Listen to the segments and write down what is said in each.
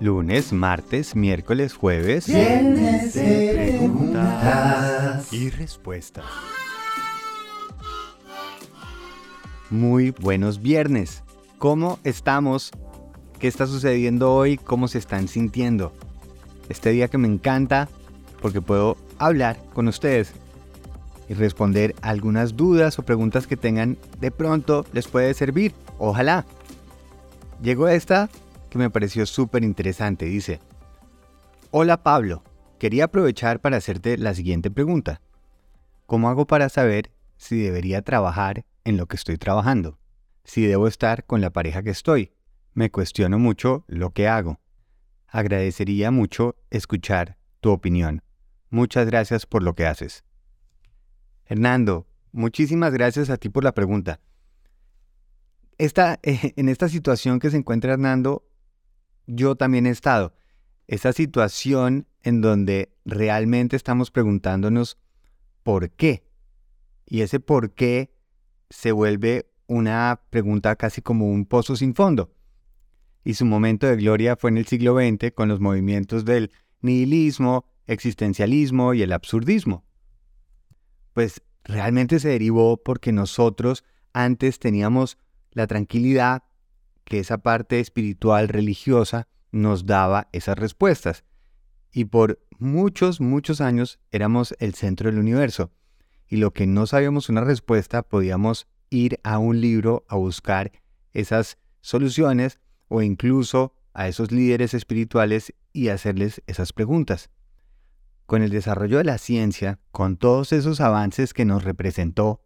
Lunes, martes, miércoles, jueves. Viernes de preguntas. y respuestas. Muy buenos viernes. ¿Cómo estamos? ¿Qué está sucediendo hoy? ¿Cómo se están sintiendo? Este día que me encanta porque puedo hablar con ustedes y responder algunas dudas o preguntas que tengan de pronto les puede servir. Ojalá. Llegó esta que me pareció súper interesante. Dice, Hola Pablo, quería aprovechar para hacerte la siguiente pregunta. ¿Cómo hago para saber si debería trabajar en lo que estoy trabajando? Si debo estar con la pareja que estoy. Me cuestiono mucho lo que hago. Agradecería mucho escuchar tu opinión. Muchas gracias por lo que haces. Hernando, muchísimas gracias a ti por la pregunta. Esta, en esta situación que se encuentra Hernando, yo también he estado. Esa situación en donde realmente estamos preguntándonos por qué. Y ese por qué se vuelve una pregunta casi como un pozo sin fondo. Y su momento de gloria fue en el siglo XX con los movimientos del nihilismo, existencialismo y el absurdismo. Pues realmente se derivó porque nosotros antes teníamos la tranquilidad que esa parte espiritual religiosa nos daba esas respuestas. Y por muchos, muchos años éramos el centro del universo. Y lo que no sabíamos una respuesta, podíamos ir a un libro a buscar esas soluciones o incluso a esos líderes espirituales y hacerles esas preguntas. Con el desarrollo de la ciencia, con todos esos avances que nos representó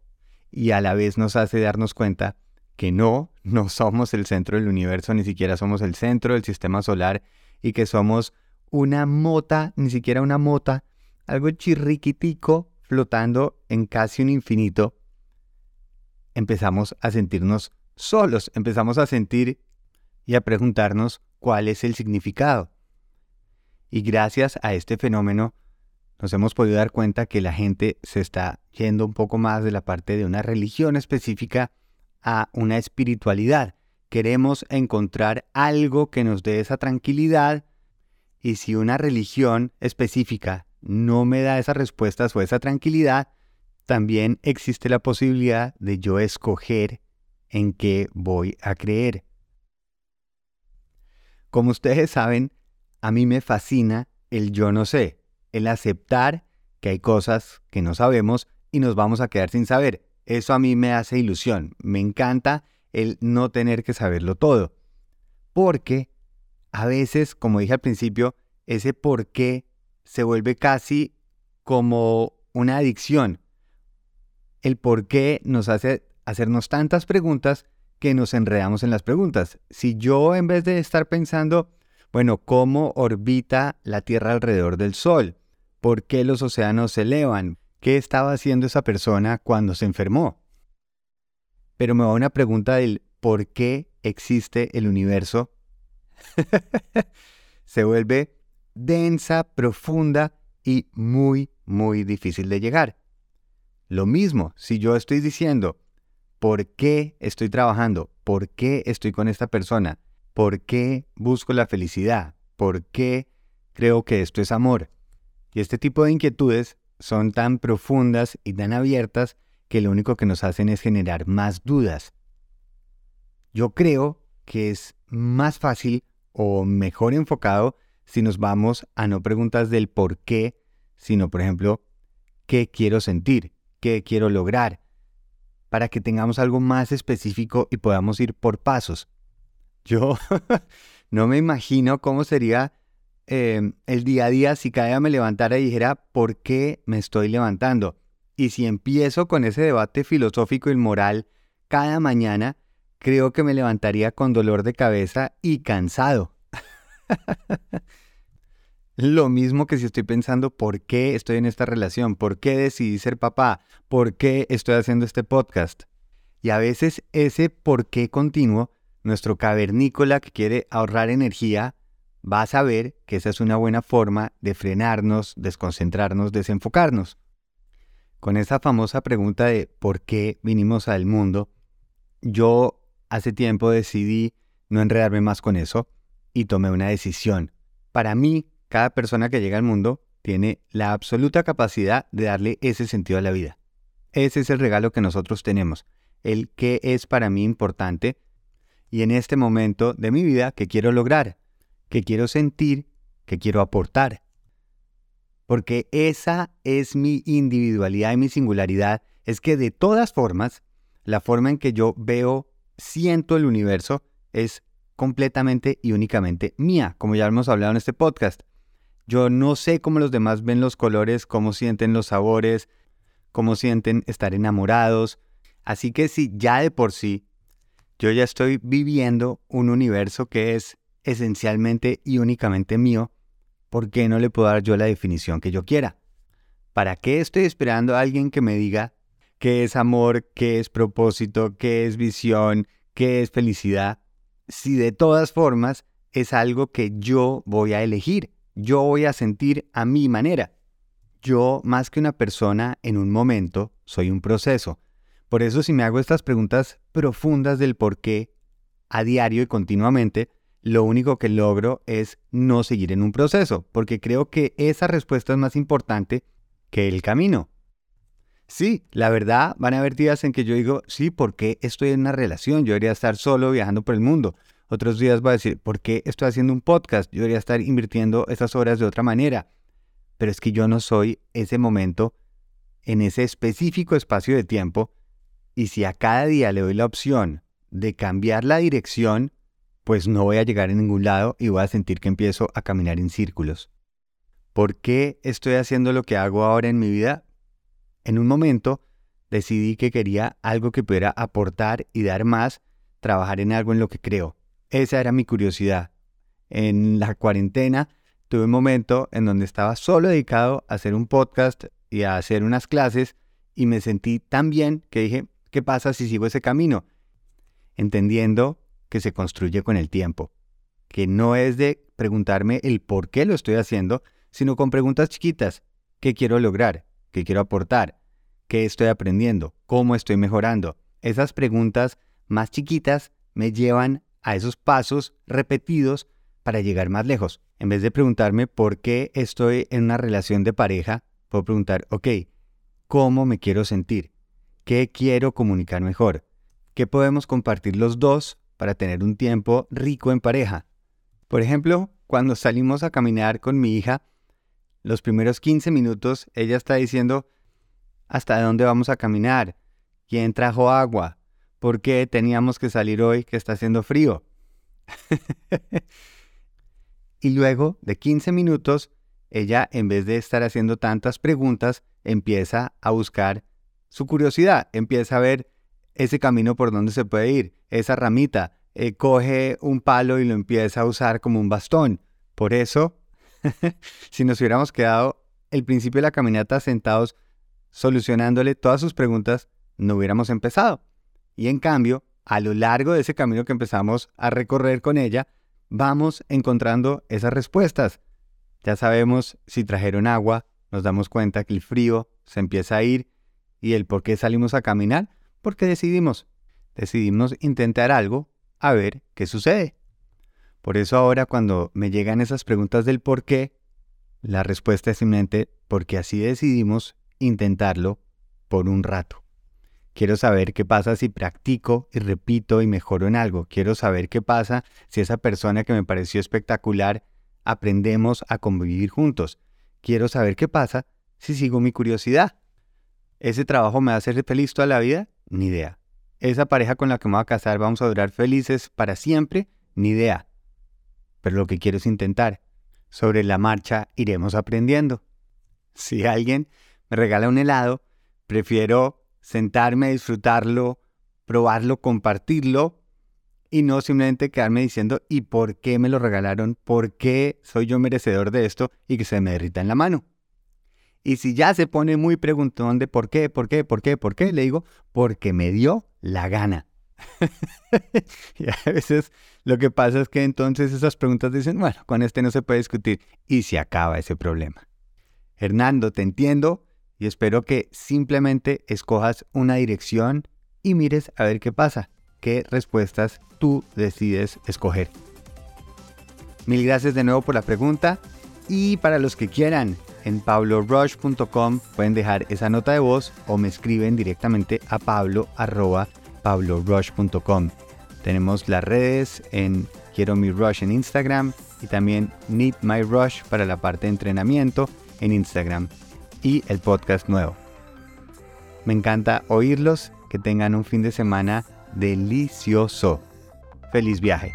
y a la vez nos hace darnos cuenta que no, no somos el centro del universo, ni siquiera somos el centro del sistema solar y que somos una mota, ni siquiera una mota, algo chirriquitico flotando en casi un infinito, empezamos a sentirnos solos, empezamos a sentir y a preguntarnos cuál es el significado. Y gracias a este fenómeno nos hemos podido dar cuenta que la gente se está yendo un poco más de la parte de una religión específica a una espiritualidad. Queremos encontrar algo que nos dé esa tranquilidad y si una religión específica no me da esas respuestas o esa tranquilidad, también existe la posibilidad de yo escoger en qué voy a creer. Como ustedes saben, a mí me fascina el yo no sé, el aceptar que hay cosas que no sabemos y nos vamos a quedar sin saber. Eso a mí me hace ilusión. Me encanta el no tener que saberlo todo. Porque a veces, como dije al principio, ese por qué se vuelve casi como una adicción. El por qué nos hace hacernos tantas preguntas que nos enredamos en las preguntas. Si yo en vez de estar pensando, bueno, ¿cómo orbita la Tierra alrededor del Sol? ¿Por qué los océanos se elevan? ¿Qué estaba haciendo esa persona cuando se enfermó? Pero me va una pregunta del por qué existe el universo. se vuelve densa, profunda y muy, muy difícil de llegar. Lo mismo, si yo estoy diciendo, ¿por qué estoy trabajando? ¿Por qué estoy con esta persona? ¿Por qué busco la felicidad? ¿Por qué creo que esto es amor? Y este tipo de inquietudes son tan profundas y tan abiertas que lo único que nos hacen es generar más dudas. Yo creo que es más fácil o mejor enfocado si nos vamos a no preguntas del por qué, sino por ejemplo, ¿qué quiero sentir? ¿Qué quiero lograr? Para que tengamos algo más específico y podamos ir por pasos. Yo no me imagino cómo sería Em, el día a día si cada día me levantara y dijera, ¿por qué me estoy levantando? Y si empiezo con ese debate filosófico y moral cada mañana, creo que me levantaría con dolor de cabeza y cansado. Lo mismo que si estoy pensando por qué estoy en esta relación, por qué decidí ser papá, por qué estoy haciendo este podcast. Y a veces ese por qué continuo, nuestro cavernícola que quiere ahorrar energía, vas a ver que esa es una buena forma de frenarnos, desconcentrarnos, desenfocarnos. Con esa famosa pregunta de ¿por qué vinimos al mundo? Yo hace tiempo decidí no enredarme más con eso y tomé una decisión. Para mí, cada persona que llega al mundo tiene la absoluta capacidad de darle ese sentido a la vida. Ese es el regalo que nosotros tenemos, el que es para mí importante y en este momento de mi vida que quiero lograr, que quiero sentir, que quiero aportar. Porque esa es mi individualidad y mi singularidad, es que de todas formas, la forma en que yo veo, siento el universo es completamente y únicamente mía, como ya hemos hablado en este podcast. Yo no sé cómo los demás ven los colores, cómo sienten los sabores, cómo sienten estar enamorados. Así que si ya de por sí yo ya estoy viviendo un universo que es esencialmente y únicamente mío, ¿por qué no le puedo dar yo la definición que yo quiera? ¿Para qué estoy esperando a alguien que me diga qué es amor, qué es propósito, qué es visión, qué es felicidad? Si de todas formas es algo que yo voy a elegir, yo voy a sentir a mi manera. Yo, más que una persona en un momento, soy un proceso. Por eso si me hago estas preguntas profundas del por qué, a diario y continuamente, lo único que logro es no seguir en un proceso, porque creo que esa respuesta es más importante que el camino. Sí, la verdad, van a haber días en que yo digo, sí, ¿por qué estoy en una relación? Yo debería estar solo viajando por el mundo. Otros días voy a decir, ¿por qué estoy haciendo un podcast? Yo debería estar invirtiendo esas horas de otra manera pero es que yo no soy ese momento en ese específico espacio de tiempo y si a cada día le doy la opción de cambiar la dirección, pues no voy a llegar a ningún lado y voy a sentir que empiezo a caminar en círculos. ¿Por qué estoy haciendo lo que hago ahora en mi vida? En un momento decidí que quería algo que pudiera aportar y dar más, trabajar en algo en lo que creo. Esa era mi curiosidad. En la cuarentena tuve un momento en donde estaba solo dedicado a hacer un podcast y a hacer unas clases y me sentí tan bien que dije, ¿qué pasa si sigo ese camino? Entendiendo que se construye con el tiempo, que no es de preguntarme el por qué lo estoy haciendo, sino con preguntas chiquitas. ¿Qué quiero lograr? ¿Qué quiero aportar? ¿Qué estoy aprendiendo? ¿Cómo estoy mejorando? Esas preguntas más chiquitas me llevan a esos pasos repetidos para llegar más lejos. En vez de preguntarme por qué estoy en una relación de pareja, puedo preguntar, ok, ¿cómo me quiero sentir? ¿Qué quiero comunicar mejor? ¿Qué podemos compartir los dos para tener un tiempo rico en pareja? Por ejemplo, cuando salimos a caminar con mi hija, los primeros 15 minutos ella está diciendo, ¿hasta dónde vamos a caminar? ¿Quién trajo agua? ¿Por qué teníamos que salir hoy que está haciendo frío? Y luego de 15 minutos, ella, en vez de estar haciendo tantas preguntas, empieza a buscar su curiosidad, empieza a ver ese camino por donde se puede ir, esa ramita, eh, coge un palo y lo empieza a usar como un bastón. Por eso, si nos hubiéramos quedado el principio de la caminata sentados solucionándole todas sus preguntas, no hubiéramos empezado. Y en cambio, a lo largo de ese camino que empezamos a recorrer con ella, vamos encontrando esas respuestas. Ya sabemos si trajeron agua, nos damos cuenta que el frío se empieza a ir y el por qué salimos a caminar, porque decidimos. Decidimos intentar algo a ver qué sucede. Por eso ahora cuando me llegan esas preguntas del por qué, la respuesta es simplemente porque así decidimos intentarlo por un rato. Quiero saber qué pasa si practico y repito y mejoro en algo. Quiero saber qué pasa si esa persona que me pareció espectacular aprendemos a convivir juntos. Quiero saber qué pasa si sigo mi curiosidad. ¿Ese trabajo me va a hacer feliz toda la vida? Ni idea. ¿Esa pareja con la que me voy a casar vamos a durar felices para siempre? Ni idea. Pero lo que quiero es intentar. Sobre la marcha iremos aprendiendo. Si alguien me regala un helado, prefiero sentarme a disfrutarlo, probarlo, compartirlo y no simplemente quedarme diciendo ¿y por qué me lo regalaron? ¿Por qué soy yo merecedor de esto? y que se me derrita en la mano. Y si ya se pone muy preguntón de por qué, por qué, por qué, por qué, le digo, porque me dio la gana. y a veces lo que pasa es que entonces esas preguntas dicen, bueno, con este no se puede discutir y se acaba ese problema. Hernando, te entiendo, y espero que simplemente escojas una dirección y mires a ver qué pasa, qué respuestas tú decides escoger. Mil gracias de nuevo por la pregunta. Y para los que quieran, en pablorush.com pueden dejar esa nota de voz o me escriben directamente a pablo pablorush.com. Tenemos las redes en Quiero mi Rush en Instagram y también Need My Rush para la parte de entrenamiento en Instagram y el podcast nuevo. Me encanta oírlos, que tengan un fin de semana delicioso. Feliz viaje.